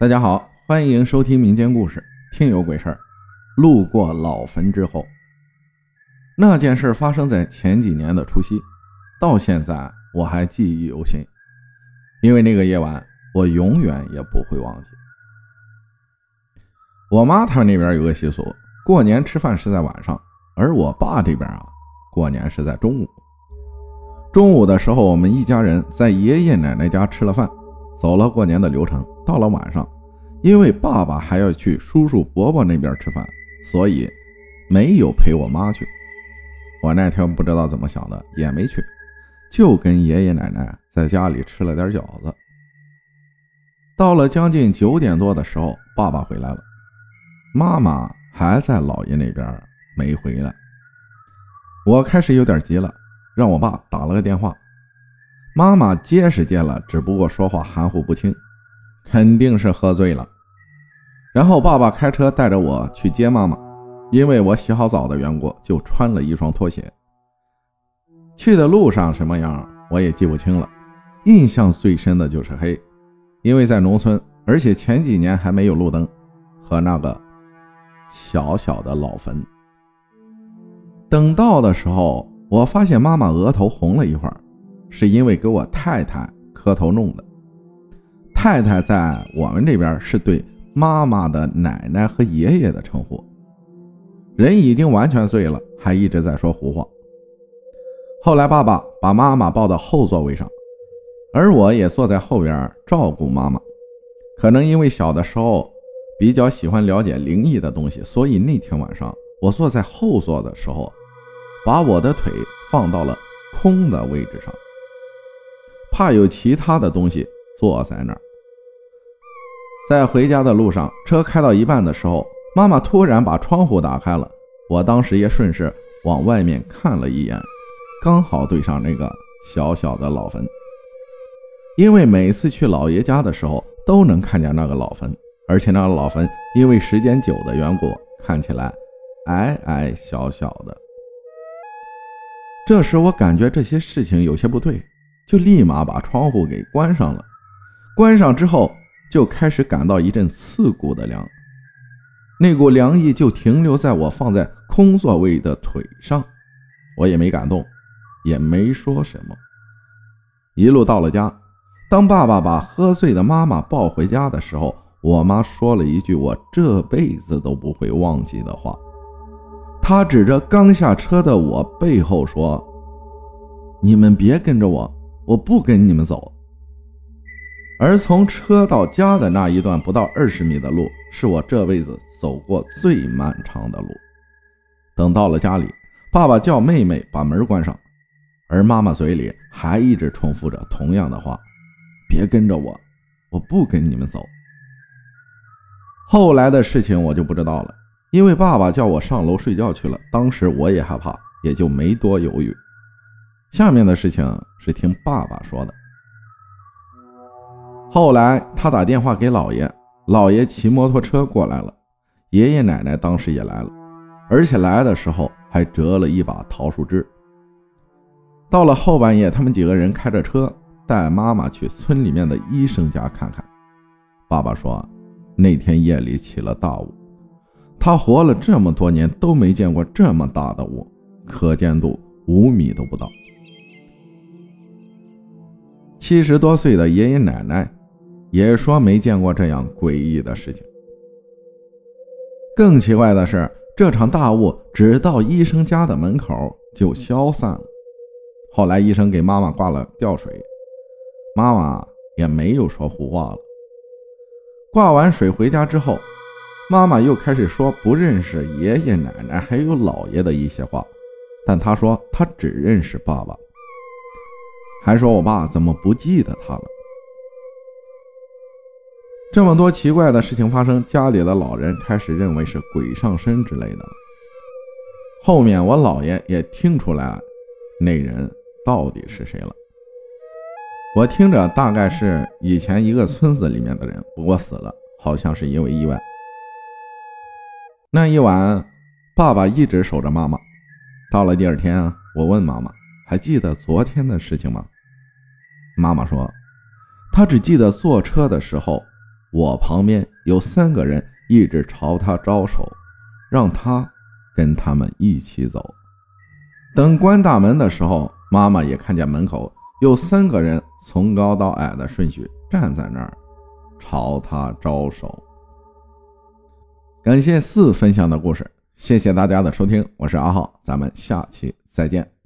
大家好，欢迎收听民间故事《听有鬼事儿》。路过老坟之后，那件事发生在前几年的除夕，到现在我还记忆犹新，因为那个夜晚我永远也不会忘记。我妈他们那边有个习俗，过年吃饭是在晚上，而我爸这边啊，过年是在中午。中午的时候，我们一家人在爷爷奶奶家吃了饭。走了过年的流程，到了晚上，因为爸爸还要去叔叔伯伯那边吃饭，所以没有陪我妈去。我那天不知道怎么想的，也没去，就跟爷爷奶奶在家里吃了点饺子。到了将近九点多的时候，爸爸回来了，妈妈还在姥爷那边没回来。我开始有点急了，让我爸打了个电话。妈妈接是接了，只不过说话含糊不清，肯定是喝醉了。然后爸爸开车带着我去接妈妈，因为我洗好澡的缘故，就穿了一双拖鞋。去的路上什么样我也记不清了，印象最深的就是黑，因为在农村，而且前几年还没有路灯，和那个小小的老坟。等到的时候，我发现妈妈额头红了一会儿。是因为给我太太磕头弄的。太太在我们这边是对妈妈的奶奶和爷爷的称呼。人已经完全醉了，还一直在说胡话。后来爸爸把妈妈抱到后座位上，而我也坐在后边照顾妈妈。可能因为小的时候比较喜欢了解灵异的东西，所以那天晚上我坐在后座的时候，把我的腿放到了空的位置上。怕有其他的东西坐在那儿。在回家的路上，车开到一半的时候，妈妈突然把窗户打开了。我当时也顺势往外面看了一眼，刚好对上那个小小的老坟。因为每次去老爷家的时候，都能看见那个老坟，而且那个老坟因为时间久的缘故，看起来矮矮小小的。这时我感觉这些事情有些不对。就立马把窗户给关上了，关上之后就开始感到一阵刺骨的凉，那股凉意就停留在我放在空座位的腿上，我也没敢动，也没说什么。一路到了家，当爸爸把喝醉的妈妈抱回家的时候，我妈说了一句我这辈子都不会忘记的话，她指着刚下车的我背后说：“你们别跟着我。”我不跟你们走。而从车到家的那一段不到二十米的路，是我这辈子走过最漫长的路。等到了家里，爸爸叫妹妹把门关上，而妈妈嘴里还一直重复着同样的话：“别跟着我，我不跟你们走。”后来的事情我就不知道了，因为爸爸叫我上楼睡觉去了。当时我也害怕，也就没多犹豫。下面的事情是听爸爸说的。后来他打电话给姥爷，姥爷骑摩托车过来了，爷爷奶奶当时也来了，而且来的时候还折了一把桃树枝。到了后半夜，他们几个人开着车带妈妈去村里面的医生家看看。爸爸说，那天夜里起了大雾，他活了这么多年都没见过这么大的雾，可见度五米都不到。七十多岁的爷爷奶奶也说没见过这样诡异的事情。更奇怪的是，这场大雾只到医生家的门口就消散了。后来医生给妈妈挂了吊水，妈妈也没有说胡话了。挂完水回家之后，妈妈又开始说不认识爷爷奶奶还有姥爷的一些话，但她说她只认识爸爸。还说我爸怎么不记得他了？这么多奇怪的事情发生，家里的老人开始认为是鬼上身之类的。后面我姥爷也听出来那人到底是谁了。我听着大概是以前一个村子里面的人，不过死了，好像是因为意外。那一晚，爸爸一直守着妈妈。到了第二天，我问妈妈。还记得昨天的事情吗？妈妈说，她只记得坐车的时候，我旁边有三个人一直朝她招手，让她跟他们一起走。等关大门的时候，妈妈也看见门口有三个人从高到矮的顺序站在那儿，朝他招手。感谢四分享的故事，谢谢大家的收听，我是阿浩，咱们下期再见。